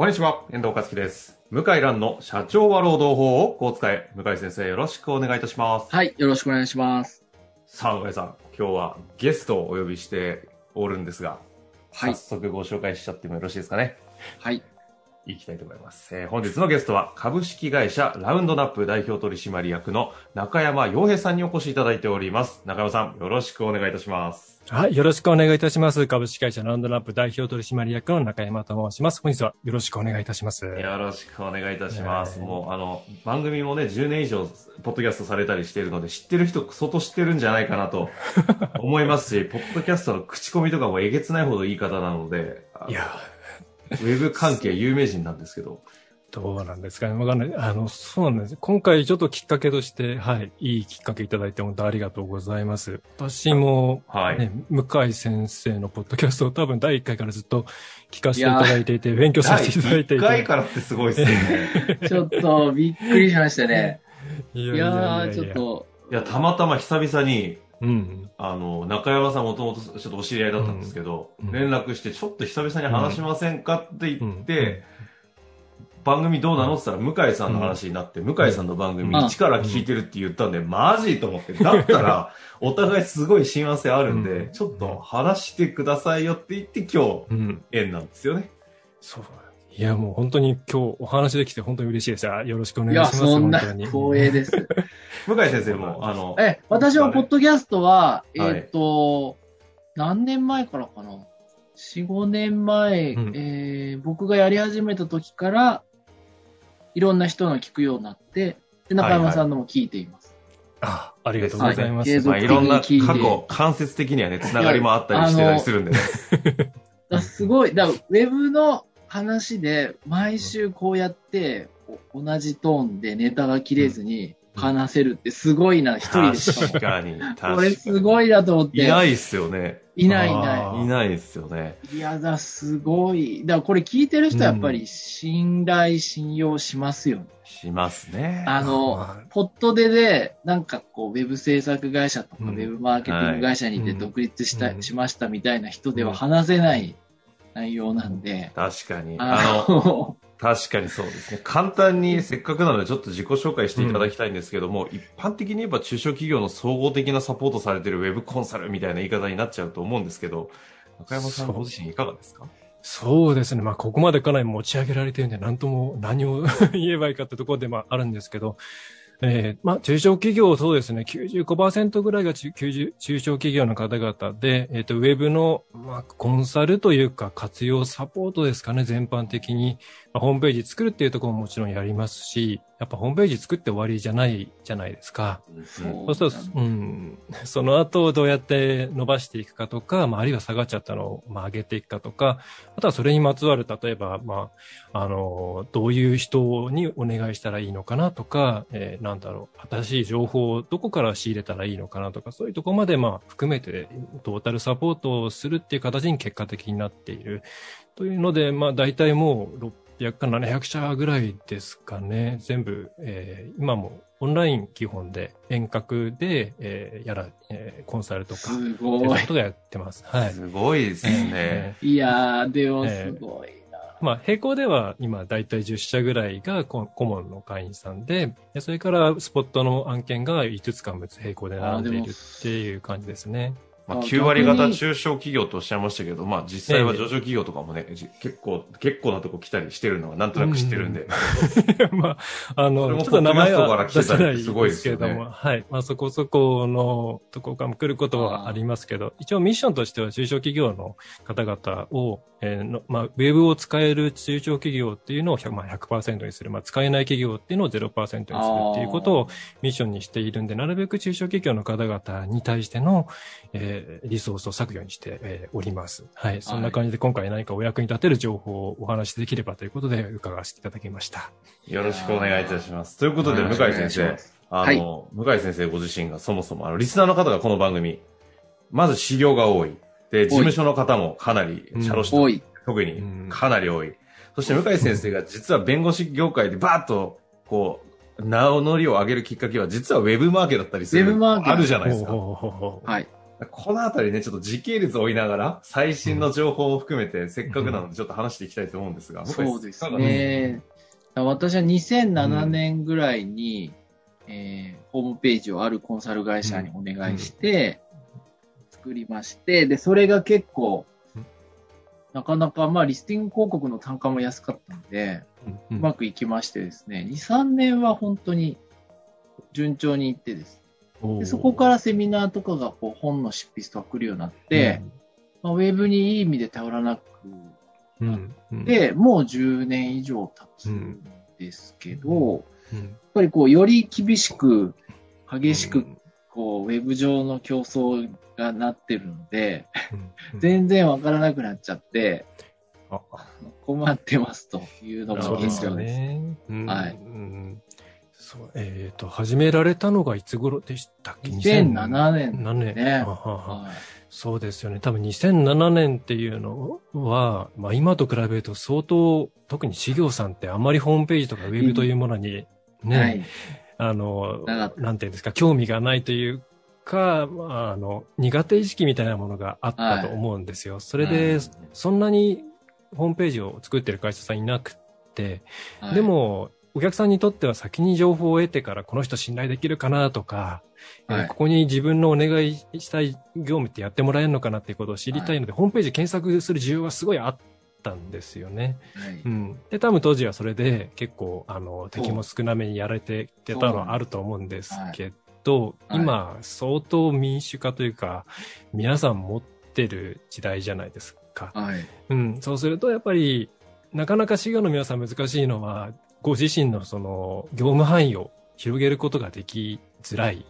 こんにちは、遠藤和樹です。向井蘭の社長は労働法をこう使え。向井先生、よろしくお願いいたします。はい、よろしくお願いします。さあ、向井さん、今日はゲストをお呼びしておるんですが、はい早速ご紹介しちゃってもよろしいですかね。はい。いきたいと思います。えー本日のゲストは株式会社ラウンドナップ代表取締役の中山洋平さんにお越しいただいております。中山さん、よろしくお願いいたします。はい。よろしくお願いいたします。株式会社ラウンドナップ代表取締役の中山と申します。本日はよろしくお願いいたします。よろしくお願いいたします。はいもう、あの、番組もね、10年以上、ポッドキャストされたりしているので、知ってる人、相当知ってるんじゃないかなと 思いますし、ポッドキャストの口コミとかもえげつないほどいい方なので、いや、ウェブ関係有名人なんですけど、どうなんですかね。わかんない。あの、そうなんです。今回ちょっときっかけとして、はい。いいきっかけいただいて本当ありがとうございます。私も、はい。ね、向井先生のポッドキャストを多分第1回からずっと聞かせていただいていて、勉強させていただいてい1て。回からってすごいですよね。ちょっとびっくりしましたね。いいやー、ちょっ。と、いや、たまたま久々に、うん。あの、中山さんもともとちょっとお知り合いだったんですけど、うん。連絡して、ちょっと久々に話しませんかって言って、うん。番組どうなのって言ったら、向井さんの話になって、向井さんの番組うん。一から聞いてるって言ったんで、マジと思って、だったら、お互いすごい親和性あるんで、うん。ちょっと話してくださいよって言って、今日、うん。縁なんですよね。そう。いや、もう本当に今日お話できて本当に嬉しいです。あよろしくお願いや、いします。そんな本当に光栄です。向井先生も、あの、え、私はポッドキャストは、えはいーっと、何年前からかな ?4、5年前、うんえー僕がやり始めた時から、いろんな人の聞くようになって、で中山さんのも聞いています。あ、ありがとうございます。はいまあ、いろんな過去、間接的にはね、つながりもあったりしてたりするんでね。だすごい、だウェブの話で、毎週こうやって、お同じトーンでネタが切れずに話せるってすごいな、一人でし。確かに、確かに。これすごいなと思って。いないっすよね。いないいあなーいないっすよね。い。いやだ、すごい。だからこれ聞いてる人はやっぱり信頼、信用しますよね。しますね。あの、はいポットでで、なんかこう、ウェブ制作会社とか、うんウェブマーケティング会社にいてはい独立した、うんしましたみたいな人では話せない内容なんで、確かに。ああの、の、確かにそうですね。簡単にせっかくなのでちょっと自己紹介していただきたいんですけども、一般的に言えば中小企業の総合的なサポートされているウェブコンサルみたいな言い方になっちゃうと思うんですけど、中山さんそうご自身いかがですか？そうですね。まあ、ここまでかなり持ち上げられてるんで、なんとも何を 言えばいいかってところで、まあ、あるんですけど、えーまあ、中小企業、そうですね、95%ぐらいが中中小企業の方々で、えっ、と、ウェブの、まあ、コンサルというか、活用サポートですかね、全般的に。まあ、ホームページ作るっていうところももちろんやりますし、やっぱホームページ作って終わりじゃないじゃないですか。そうすると、うん、その後どうやって伸ばしていくかとか、まあ、あるいは下がっちゃったのを、まあ、上げていくかとか、あとはそれにまつわる、例えば、まあ、あの、どういう人にお願いしたらいいのかなとか、えーなんだろう、新しい情報をどこから仕入れたらいいのかなとか、そういうところまで、まあ、含めて、トータルサポートをするっていう形に結果的になっている。というので、まあ、大体もう、600か700社ぐらいですかね。全部、えー今もオンライン基本で遠隔で、えーやら、えーコンサルとか、すそういうごい。ことをやってます。はい。すごいですね。えいやー、でもすごいまあ、並行では今大体10社ぐらいがコ顧問の会員さんで、でそれからスポットの案件が5つか6つ並行で並んでいるっていう感じですね。まあ、あ9割方中小企業とおっしゃいましたけど、まあ実際は上場企業とかもね、じ結構、結構なとこ来たりしてるのはなんとなく知ってるんで。まあ、あの、ちょっと名前は出せないすごいでですけれども、はい。まあ、そこそこのとこからも来ることはありますけど、一応ミッションとしては中小企業の方々を、えーのまあ、ウェブを使える中小企業っていうのを100、まあ、100%にする、まあ、使えない企業っていうのを0%にするっていうことをミッションにしているんで、なるべく中小企業の方々に対しての、ええーリソースを割くようにして、えーおります。はい。そんな感じで今回何かお役に立てる情報をお話しできればということで伺わせていただきました。よろしくお願いいたします。ということで、向井先生、あの、向井先生ご自身がそもそも、あの、リスナーの方がこの番組、まず修行が多い。で、事務所の方もかなり、うん社労士と多い。特にかなり多い。そして向井先生が実は弁護士業界でバーッと、こう、名乗りを上げるきっかけは、実はウェブマーケだったりする。ウェブマーケあるじゃないですか。はい。このあたりね、ちょっと時系列を追いながら、最新の情報を含めて、せっかくなのでちょっと話していきたいと思うんですが、そうですね。私は2007年ぐらいに、えーホームページをあるコンサル会社にお願いして、作りまして、で、それが結構うん、なかなか、まあ、リスティング広告の単価も安かったので、うん。うまくいきましてですね、2、3年は本当に順調にいってです。でそこからセミナーとかがこう本の執筆とか来るようになって、、まあ、ウェブにいい意味で頼らなくうん。うん、で、もう10年以上経つん。ですけど、やっうん、ぱりこう、より厳しく、激しく、こう、ウェブ上の競争がなってるので、うん、全然わからなくなっちゃって、あ。困ってますというのがそうです。よ現状です。ね。うん。はい。うんそう、えっ、と、始められたのがいつ頃でしたっけ？2007年7年。ねあはははいそうですよね。多分2007年っていうのは、まあ今と比べると相当、特に事業さんってあんまりホームページとかウェブというものにね、はい。あの、なんていうんですか、興味がないというか、まあ、あの、苦手意識みたいなものがあったと思うんですよ。それで、はいそんなにホームページを作ってる会社さんいなくって、はいで、も、お客さんにとっては先に情報を得てからこの人信頼できるかなとか、えーはいここに自分のお願いしたい業務ってやってもらえるのかなっていうことを知りたいので、ホームページ検索する需要がすごいあったんですよね。はいうん。で、多分当時はそれで結構、あの、敵も少なめにやられてたのはあると思うんですけど、はい今、相当民主化というか、皆さん持ってる時代じゃないですか。はい。うん。そうすると、やっぱり、なかなか事業の皆さん難しいのは、ご自身のその、業務範囲を広げることができづらい。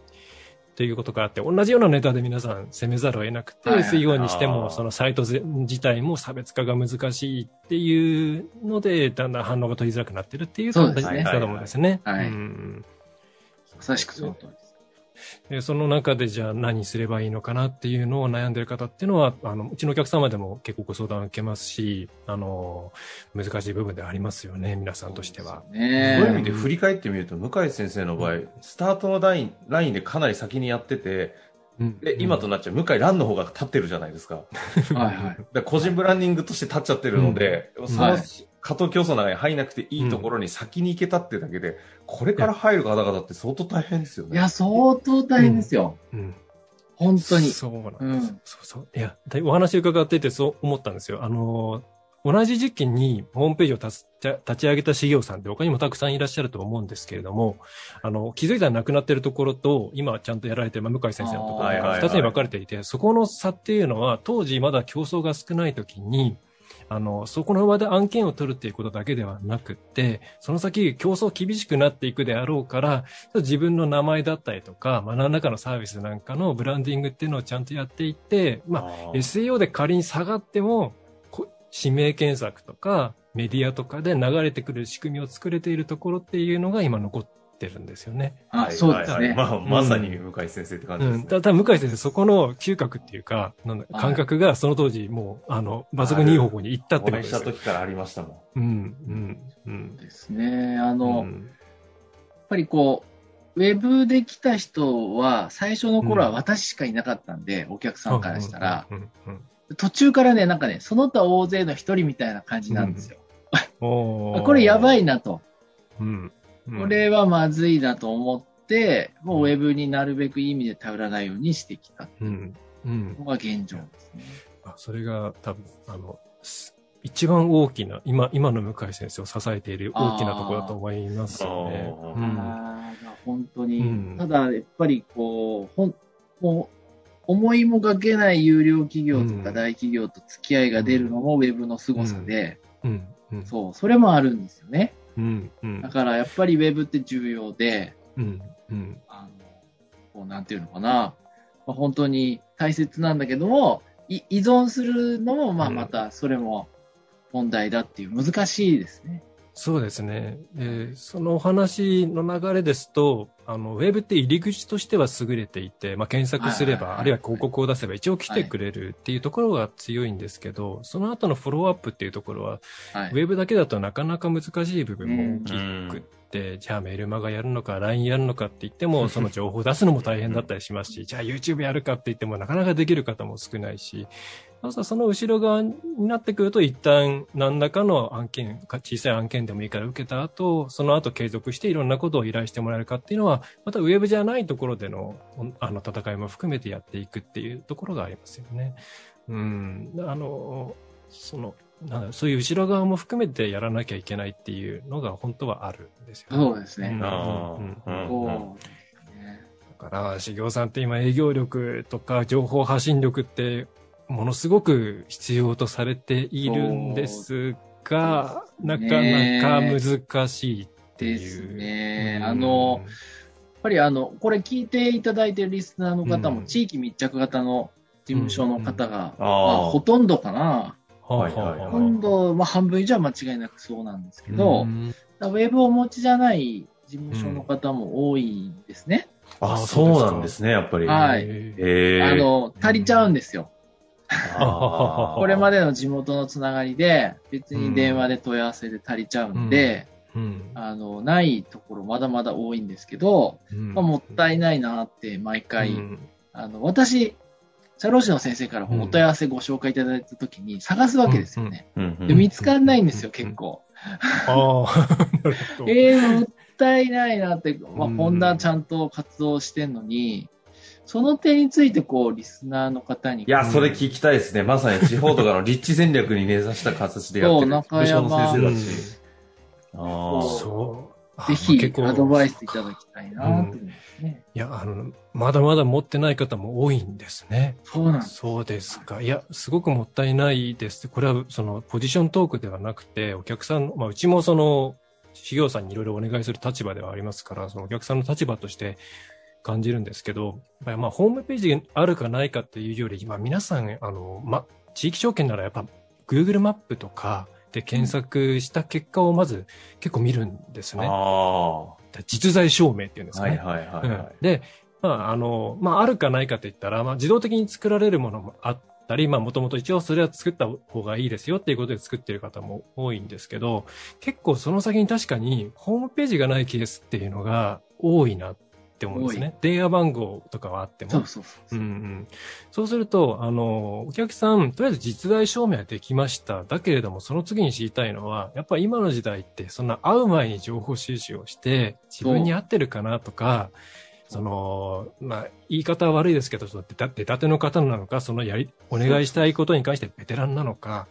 ということがあって、同じようなネタで皆さん攻めざるを得なくて、はいはい SEO にしても、そのサイトぜ自体も差別化が難しいっていうので、だんだん反応が取りづらくなってるっていうそうですねだと思うんですね。はいうんまさしくその通り。でその中でじゃあ何すればいいのかなっていうのを悩んでる方っていうのは、あの、うちのお客様でも結構ご相談を受けますし、あの、難しい部分ではありますよね、皆さんとしては。そういうね意味で振り返ってみると、向井先生の場合、スタートのライン、ラインでかなり先にやってて、うんで、今となっちゃう、向井蘭の方が立ってるじゃないですか。はいはい。だから個人ブランディングとして立っちゃってるので、そのはい加藤競争の中に入らなくていいところに先に行けたってだけで、これから入る方々って相当大変ですよね。いや、相当大変ですよ。うん本当に。そうなんです。うんそうそう。いや、お話伺っててそう思ったんですよ。あの、同じ時期にホームページを立ち上げた事業さんって他にもたくさんいらっしゃると思うんですけれども、あの、気づいたらなくなってるところと、今ちゃんとやられてる、まあ、向井先生のところが二つに分かれていて、そこの差っていうのは、当時まだ競争が少ない時に、あの、そこの場で案件を取るっていうことだけではなくって、その先競争厳しくなっていくであろうから、自分の名前だったりとか、まあ、何らかのサービスなんかのブランディングっていうのをちゃんとやっていって、まあ、SEO で仮に下がっても、こ指名検索とかメディアとかで流れてくる仕組みを作れているところっていうのが今残ってるんですよね。あ、はいそうですね。はいはいまあ、まさに向井先生って感じうん。ですね。ただ、向井先生、そこの嗅覚っていうか、なんだはい感覚がその当時もう、あの、抜群にいい方向に行ったってお会いしたことですよ。時からありましたもん。うん、うん、うん。ですね。あうの、やっんぱりこう、ウェブで来た人は、最初の頃は私しかいなかったんで、お客さんからしたら、うん、うんうん途中からね、なんかね、その他大勢の一人みたいな感じなんですよ。これやばいなと。うん。うんこれはまずいなと思って、もうウェブになるべくいい意味で頼らないようにしてきたうん。うん。のが現状ですね。あそれが多分、あの、す一番大きな、今、今の向井先生を支えている大きなところだと思いますよね。うん本当に、うんただ、やっぱりこう、ほん、もう、思いもかけない有料企業とうんか大企業と付き合いが出るのもウェブの凄さで、うん。うん。そう、それもあるんですよね。うん。うんだ。からやっぱりウェブって重要で、うん。うん。あの、こうなんていうのかな、まあまあ、本当に大切なんだけども、い依存するのも、まあうんまたそれも問題だっていう、難しいですね。そうですね。で、そのお話の流れですと、あの、ウェブって入り口としては優れていて、まあ、検索すれば、はいはいはいあるいは広告を出せば一応来てくれるっていうところが強いんですけど、その後のフォローアップっていうところは、はいウ。ェブだけだとなかなか難しい部分も大きうんくじゃあメールマガやるのか、LINE やるのかって言っても、その情報出すのも大変だったりしますし、じゃあ YouTube やるかって言ってもなかなかできる方も少ないし、その後ろ側になってくると、一旦何らかの案件、か小さい案件でもいいから受けた後、その後継続していろんなことを依頼してもらえるかっていうのは、またウェブじゃないところでのあの戦いも含めてやっていくっていうところがありますよね。うん。あの、その、なんだそういう後ろ側も含めてやらなきゃいけないっていうのが本当はあるんですよね。そうですね。うんあうんうですね。だから、修行さんって今営業力とか情報発信力ってものすごく必要とされているんですが、なかなか難しいっていう。ですねうんあの、やっぱりあの、これ聞いていただいているリスナーの方も、うん地域密着型の事務所の方が、うんまあほとんどかな。はいはいはい。ほとんど、まあ、半分以上は間違いなくそうなんですけど、うん。ウェブをお持ちじゃない事務所の方も多いんですね。あ、あそうなんですね、やっぱり。はい。あの、足りちゃうんですよ。これまでの地元のつながりで、別に電話で問い合わせで足りちゃうんで、うん。あの、ないところまだまだ多いんですけど、うん。まあ、もったいないなって毎回、うん。あの、私、社労士の先生からお問い合わせご紹介いただいたときに探すわけですよね。で、見つかんないんですよ、結構。ああ。えー、もったいないなって、まあ、うんこんなちゃんと活動してんのに、その点について、こう、リスナーの方に。いや、それ聞きたいですね。まさに地方とかの立地戦略に根ざした形でやってる。そう中山先生うんだし。ああ。そう。ぜひアドバイスいただきたいなと思いますね。いや、あの、まだまだ持ってない方も多いんですね。そうなんです。そうですか。いや、すごくもったいないです。これは、その、ポジショントークではなくて、お客さん、まあ、うちもその、事業さんにいろいろお願いする立場ではありますから、そのお客さんの立場として感じるんですけど、やっまあ、ホームページがあるかないかっていうより、まあ、皆さん、あの、ま、地域証券ならやっぱ、Google マップとかで検索した結果をまず結構見るんですね。あ実在証明っていうんですあ。かね。はいはいはいはい。で、まあ、あの、まあ、あるかないかって言ったら、まあ、自動的に作られるものもあったり、まあ、もともと一応それは作った方がいいですよっていうことで作ってる方も多いんですけど、結構その先に確かにホームページがないケースっていうのが多いなって思うんですね。電話番号とかはあっても。そうそうそうう。んうん、そうすると、あの、お客さん、とりあえず実在証明はできました。だけれども、その次に知りたいのは、やっぱり今の時代って、そんな会う前に情報収集をして、自分に合ってるかなとか、その、まあ、言い方は悪いですけど、その出た出たての方なのか、そのやり、お願いしたいことに関してベテランなのか、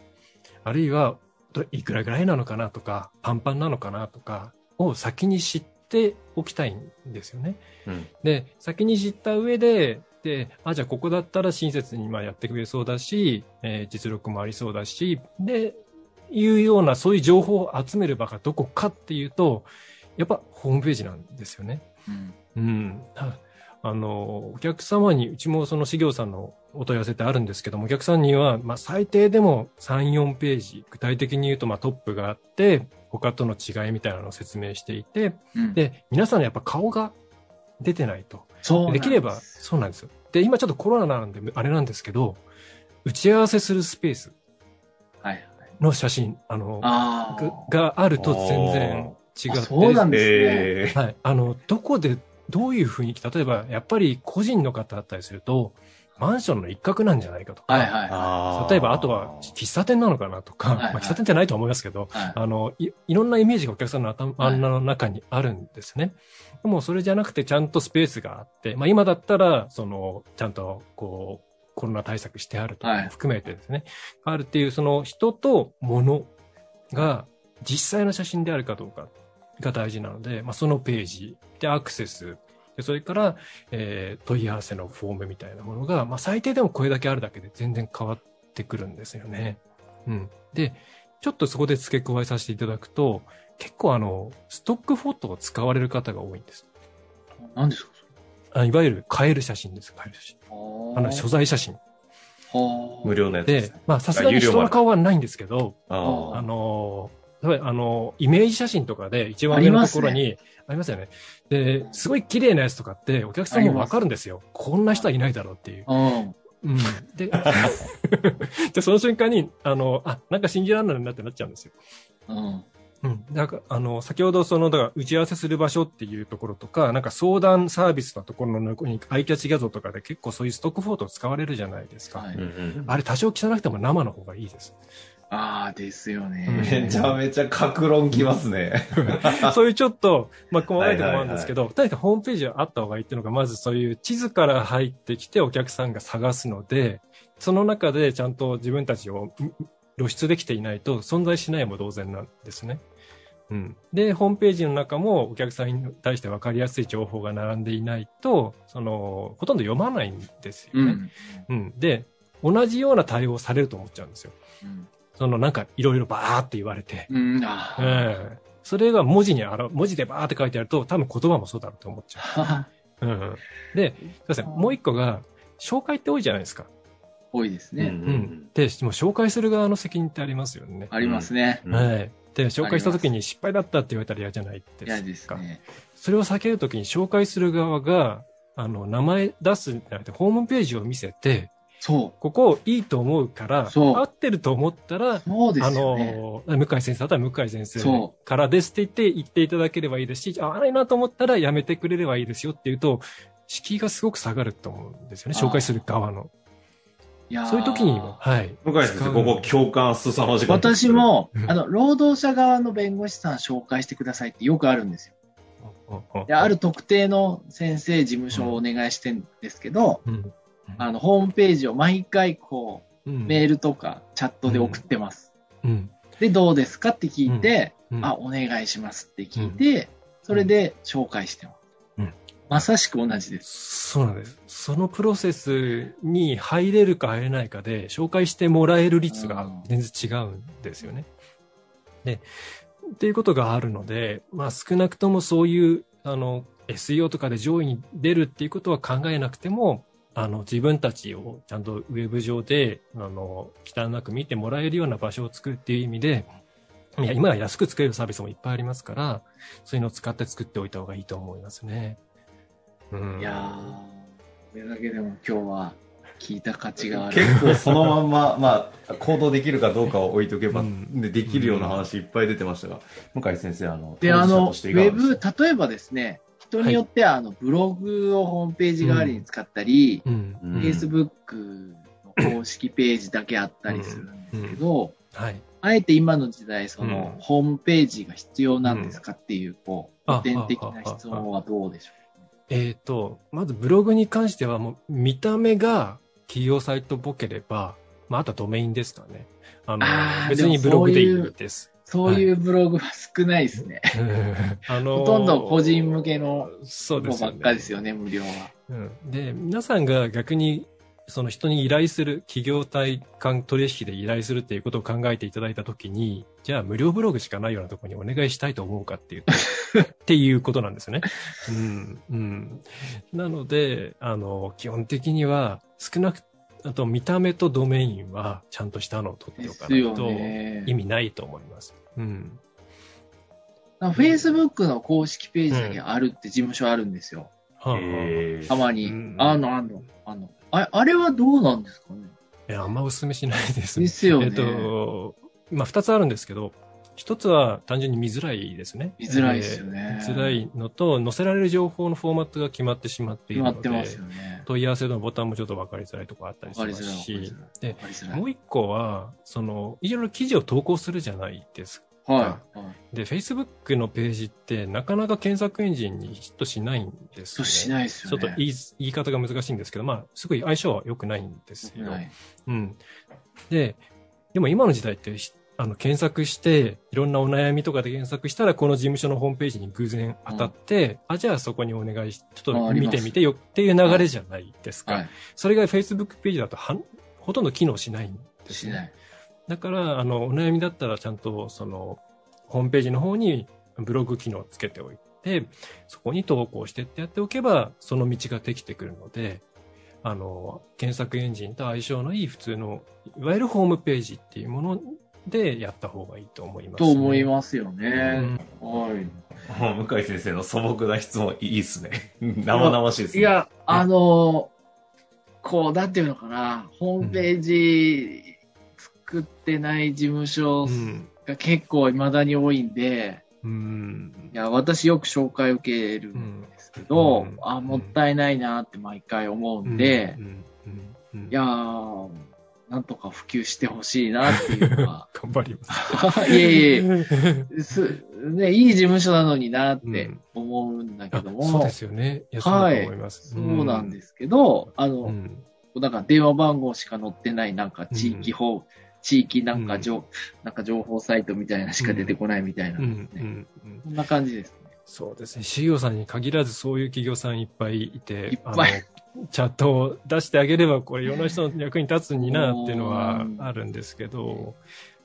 あるいは、どいくらぐらいなのかなとか、パンパンなのかなとか、を先に知っておきたいんですよね。うん。で、先に知った上で、で、あ、じゃあここだったら親切にまあやってくれそうだし、えー実力もありそうだし、で、いうようなそういう情報を集める場がどこかっていうと、やっぱホームページなんですよね。うんうん。たあの、お客様に、うちもその事業さんのお問い合わせってあるんですけども、お客さんには、まあ最低でも3、4ページ、具体的に言うとまあトップがあって、他との違いみたいなのを説明していて、うんで、皆さんのやっぱ顔が出てないと。ですきれば、そうなんですよ。で、今ちょっとコロナなんで、あれなんですけど、打ち合わせするスペースはいはい。の写真、あの、あががあると全然違あ。って、そうなんですね。えはい。あの、どこで、どういう雰囲気、例えば、やっぱり個人の方だったりすると、マンションの一角なんじゃないかとか、はいはいはあ例えば、あとは喫茶店なのかなとか、はいはい。まあ、喫茶店じゃないとは思いますけど、い。はい。あの、いいろんなイメージがお客さんの頭はい。の中にあるんですね。でもそれじゃなくてちゃんとスペースがあって、まあ今だったら、その、ちゃんとこう、コロナ対策してあるとか含めてですね、あるっていうその人と物が実際の写真であるかどうかが大事なので、まあそのページ。でアクセス、でそれから、えー問い合わせのフォームみたいなものが、まあ最低でもこれだけあるだけで全然変わってくるんですよね。うん。で、ちょっとそこで付け加えさせていただくと、結構あの、ストックフォトを使われる方が多いんです。何ですかあいわゆる買える写真です、買える写真。あの、所在写真。はあ無料のやつでね。、まあ、さすがに人の顔はないんですけど、ああのー、例えばあのー、イメージ写真とかで一番上のところに、ありますよね。で、すごい綺麗なやつとかって、お客さんもわかるんですよ。こんな人はいないだろうっていう。うん。うん。で、で、その瞬間に、あの、あ、なんか信じられないなってなっちゃうんですよ。うん。うん。だから、あの、先ほどその、だから、打ち合わせする場所っていうところとか、なんか相談サービスのところの横に、アイキャッチ画像とかで結構そういうストックフォト使われるじゃないですか。はいあれ多少汚くても生の方がいいです。ああ、ですようんね。めちゃめちゃ格論きますね。そういうちょっと、まあ、細かいところもあるんですけど、とにかくホームページはあった方がいいっていうのが、まずそういう地図から入ってきてお客さんが探すので、その中でちゃんと自分たちをん露出できていないと存在しないも同然なんですね。うん。で、ホームページの中もお客さんに対して分かりやすい情報が並んでいないと、その、ほとんど読まないんですよね。うん。うん。で、同じような対応をされると思っちゃうんですよ。うん。そのなんかいろいろバーって言われて。うん。ああ。ええそれが文字にあら、文字でバーって書いてあると、多分言葉もそうだろうと思っちゃはう。うん。で、すいません。もう一個が、紹介って多いじゃないですか。多いですね。うんうん。で、もう紹介する側の責任ってありますよね。ありますね。うんはい。で、紹介した時に失敗だったって言われたら嫌じゃないですか。嫌ですね。それを避けるときに紹介する側が、あの、名前出すんじゃなくて、ホームページを見せて、そここいいと思うから、そう合ってると思ったらう。、そうであすよね。の、向井先生だったら向井先生そからですって言って言っていただければいいですし、合わないなと思ったらやめてくれればいいですよっていうと、敷居がすごく下がると思うんですよね、紹介する側の。いやーそういう時にも、はい。向井先生、ここ共感凄まじかったです私もう、んあの、労働者側の弁護士さん紹介してくださいってよくあるんですよ。うんで、ある特定の先生事務所をお願いしてるんですけど、うんあの、ホームページを毎回こう、うんメールとかチャットで送ってます。うんで、どうですかって聞いて、うんあ、お願いしますって聞いて、それで紹介してます。うんまさしく同じです。そうなんです。そのプロセスに入れるか入れないかで、紹介してもらえる率が全然違うんですよね。で、っていうことがあるので、まあ少なくともそういう、あの、SEO とかで上位に出るっていうことは考えなくても、あの、自分たちをちゃんとウェブ上で、あの、汚く見てもらえるような場所を作るっていう意味で、いや、今は安く作れるサービスもいっぱいありますから、そういうのを使って作っておいた方がいいと思いますね。うん。いやー、それだけでも今日は聞いた価値がある。結構そのまんま、まあ、行動できるかどうかを置いとけば、うんでできるような話いっぱい出てましたが、向井先生、あの、で、あの、ウェブ、例えばですね、人によっては、あの、ブログをホームページ代わりに使ったり、うん。うん Facebook の公式ページだけあったりするんですけど、はい。あえて今の時代、その、うんホームページが必要なんですかっていう、こう、あ古典的な質問はどうでしょえっ、と、まずブログに関してはもう見た目が企業サイトっぽければ、まあ、あとはドメインですかね。あの、別にブログでいいです。う。そういうブログは少ないですね。あの ほとんど個人向けのそうですよね。ものばっかですよね、無料は。うん。で、皆さんが逆に、その人に依頼する、企業体間取引で依頼するっていうことを考えていただいたときに、じゃあ無料ブログしかないようなところにお願いしたいと思うかっていうと、っていうことなんですよね。うん。うん。なので、あの、基本的には少なく、あと見た目とドメインはちゃんとしたのを取っておかないとね。意味ないと思います。うん。フェイスブックの公式ページだけあるって事務所あるんですよ。はあ、えーたまに。うんあの、あの、あの。ああれはどうなんですかね？いや、あんまお勧めしないですで。すよね。えっと、まあ、二つあるんですけど、一つは単純に見づらいですね。見づらいですよねえー見づらいのと、載せられる情報のフォーマットが決まってしまっているので、ね。問い合わせのボタンもちょっと分かりづらいところあったりしま。すし、でもう一個は、その、いろいろ記事を投稿するじゃないですか。はい。はい。で、Facebook のページってなかなか検索エンジンにヒットしないんですよ、ね。そうしないですよね。ちょっと言い言い方が難しいんですけど、まあ、すごい相性は良くないんですよ。はい。うん。で、でも今の時代ってひ、あの、検索して、いろんなお悩みとかで検索したら、この事務所のホームページに偶然当たって、あ、じゃあそこにお願いし、ちょっと見てみてよっていう流れじゃないですか。はい。それが Facebook ページだとはん、ほとんど機能しないんですね。しない。だから、あの、お悩みだったらちゃんと、その、ホームページの方にブログ機能をつけておいて、そこに投稿してってやっておけば、その道ができてくるので、あの、検索エンジンと相性のいい普通の、いわゆるホームページっていうものでやった方がいいと思います、ね、と思いますよね。うん、はい。向井先生の素朴な質問いいっすね。生々しいですね。いや、あの、こう、なんていうのかな、ホームページ作ってない事務所が結構未だに多いんで、うん、いや、私よく紹介受けるんですけど、うん、あ、もったいないなって毎回思うんで、いやー、なんとか普及してほしいなっていうのは。頑張ります。いえいえ、す、ね、いい事務所なのになって思うんだけども。うん、そうですよね。い。はい、そうなんですけど、あの、うん、なんか電話番号しか載ってないなんか地域法、うん、地域なんか情、なんか情報サイトみたいなしか出てこないみたいなんですね。こんな感じですね。そうですね。企業さんに限らずそういう企業さんいっぱいいて、いっぱい。チャットを出してあげれば、これ、いろんな人の役に立つになっていうのはあるんですけど、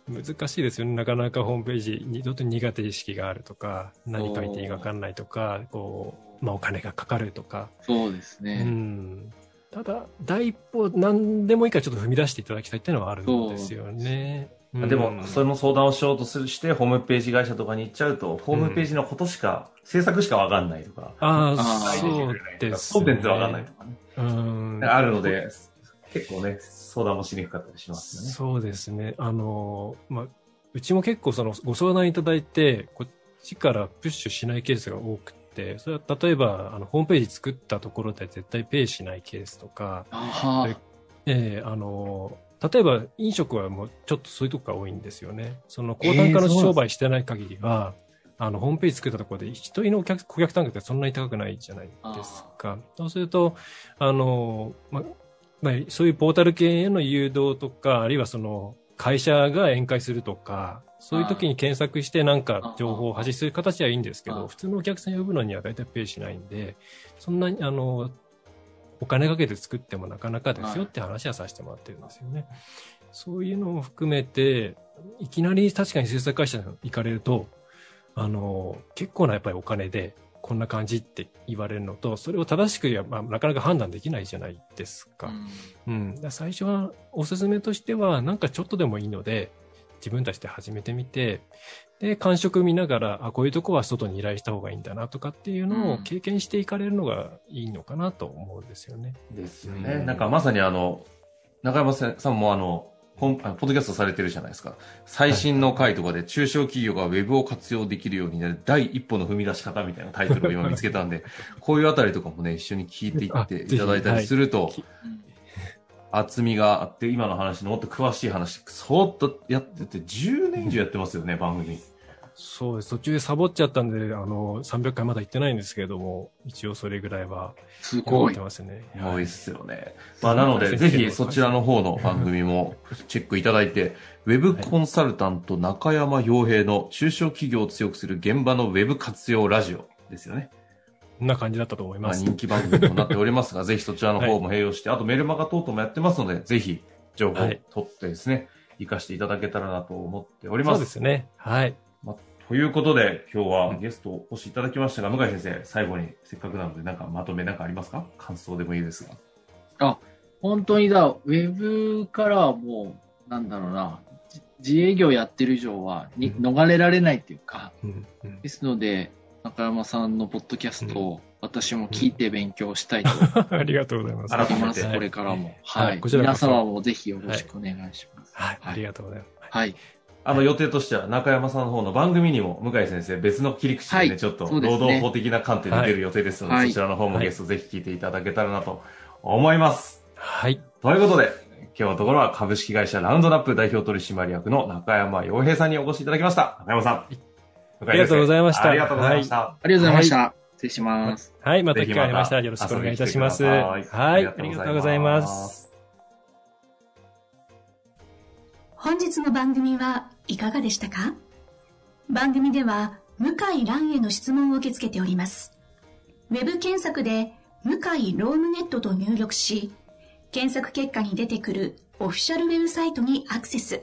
難しいですよね。なかなかホームページ、二度と苦手意識があるとか、何書いていいか分かんないとか、こう、まあお金がかかるとか。そうですね。うん。ただ、第一歩、何でもいいからちょっと踏み出していただきたいっていうのはあるんですよね。でも、それも相談をしようとするして、ホームページ会社とかに行っちゃうと、ホームページのことしか、制作しかわかんないとか。ああ、そうです、ね。コンテンツわかんないとかね。うん。あるので、結構ね、相談もしにくかったりしますよね。そうですね。あの、まあ、うちも結構その、ご相談いただいて、こっちからプッシュしないケースが多くて、それは例えば、あの、ホームページ作ったところで絶対ペイしないケースとか、ええー、あの、例えば飲食はもうちょっとそういうとこが多いんですよね。その高単価の商売してない限りは、えー、あの、ホームページ作ったところで一人の顧客顧客単価ってそんなに高くないじゃないですか。そうすると、あの、ま、まあ、そういうポータル系への誘導とか、あるいはその、会社が宴会するとか、そういう時に検索してなんか情報を発信する形はいいんですけど、普通のお客さん呼ぶのには大体ペイしないんで、そんなに、あの、お金かけて作ってもなかなかですよって話はさせてもらってるんですよね。そういうのも含めて、いきなり確かに制作会社に行かれると、あの、結構なやっぱりお金で、こんな感じって言われるのと、それを正しくや、まあ、なかなか判断できないじゃないですか。うん。うん、最初はおすすめとしては、なんかちょっとでもいいので、自分たちで始めてみて、で、感触見ながら、あ、こういうとこは外に依頼した方がいいんだなとかっていうのを経験していかれるのがいいのかなと思うんですよね。ですよね。うん、なんかまさにあの、中山さんもあの、ポッドキャストされてるじゃないですか。最新の回とかで中小企業がウェブを活用できるようになる第一歩の踏み出し方みたいなタイトルを今見つけたんで、こういうあたりとかもね、一緒に聞いていっていただいたりすると、厚みがあって、今の話のもっと詳しい話、そーっとやってて、10年以上やってますよね、番組。そうです。途中でサボっちゃったんで、あの、300回まだ行ってないんですけれども、一応それぐらいは。すごい。ってますね。多いっすよね。まあ、なので、ぜひそちらの方の番組もチェックいただいて、ウェブコンサルタント中山洋平の中小企業を強くする現場のウェブ活用ラジオですよね。こんな感じだったと思います。まあ、人気番組となっておりますが、ぜひそちらの方も併用して、はい、あとメルマガ等々もやってますので、ぜひ情報を取ってですね、はい、活かしていただけたらなと思っております。そうですね。はい。ということで、今日はゲストをお越しいただきましたが、向井先生、最後にせっかくなので、なんかまとめなんかありますか？感想でもいいですが。あ、本当にだ、ウェブからはもう、なんだろうな、自営業やってる以上はに、逃れられないっていうか、うんうん、ですので、中山さんのポッドキャストを私も聞いて勉強したいと、ありがとうございます。改めて、これからも。はい。皆様もぜひよろしくお願いします。はい。ありがとうございます。はい。あの予定としては中山さんの方の番組にも向井先生別の切り口でね、はい、ちょっと労働法的な観点で出る予定ですので、はい、そちらの方もゲストぜひ聞いていただけたらなと思います。はい。ということで、今日のところは株式会社ラウンドナップ代表取締役の中山洋平さんにお越しいただきました。中山さん。ありがとうございました。ありがとうございました。ありがとうございました。失礼します。はい、また機会ありましたらよろしくお願いいたします。はい、ありがとうございます。本日の番組はいかがでしたか？番組では向井蘭への質問を受け付けております。ウェブ検索で向井ロームネットと入力し、検索結果に出てくるオフィシャルウェブサイトにアクセス。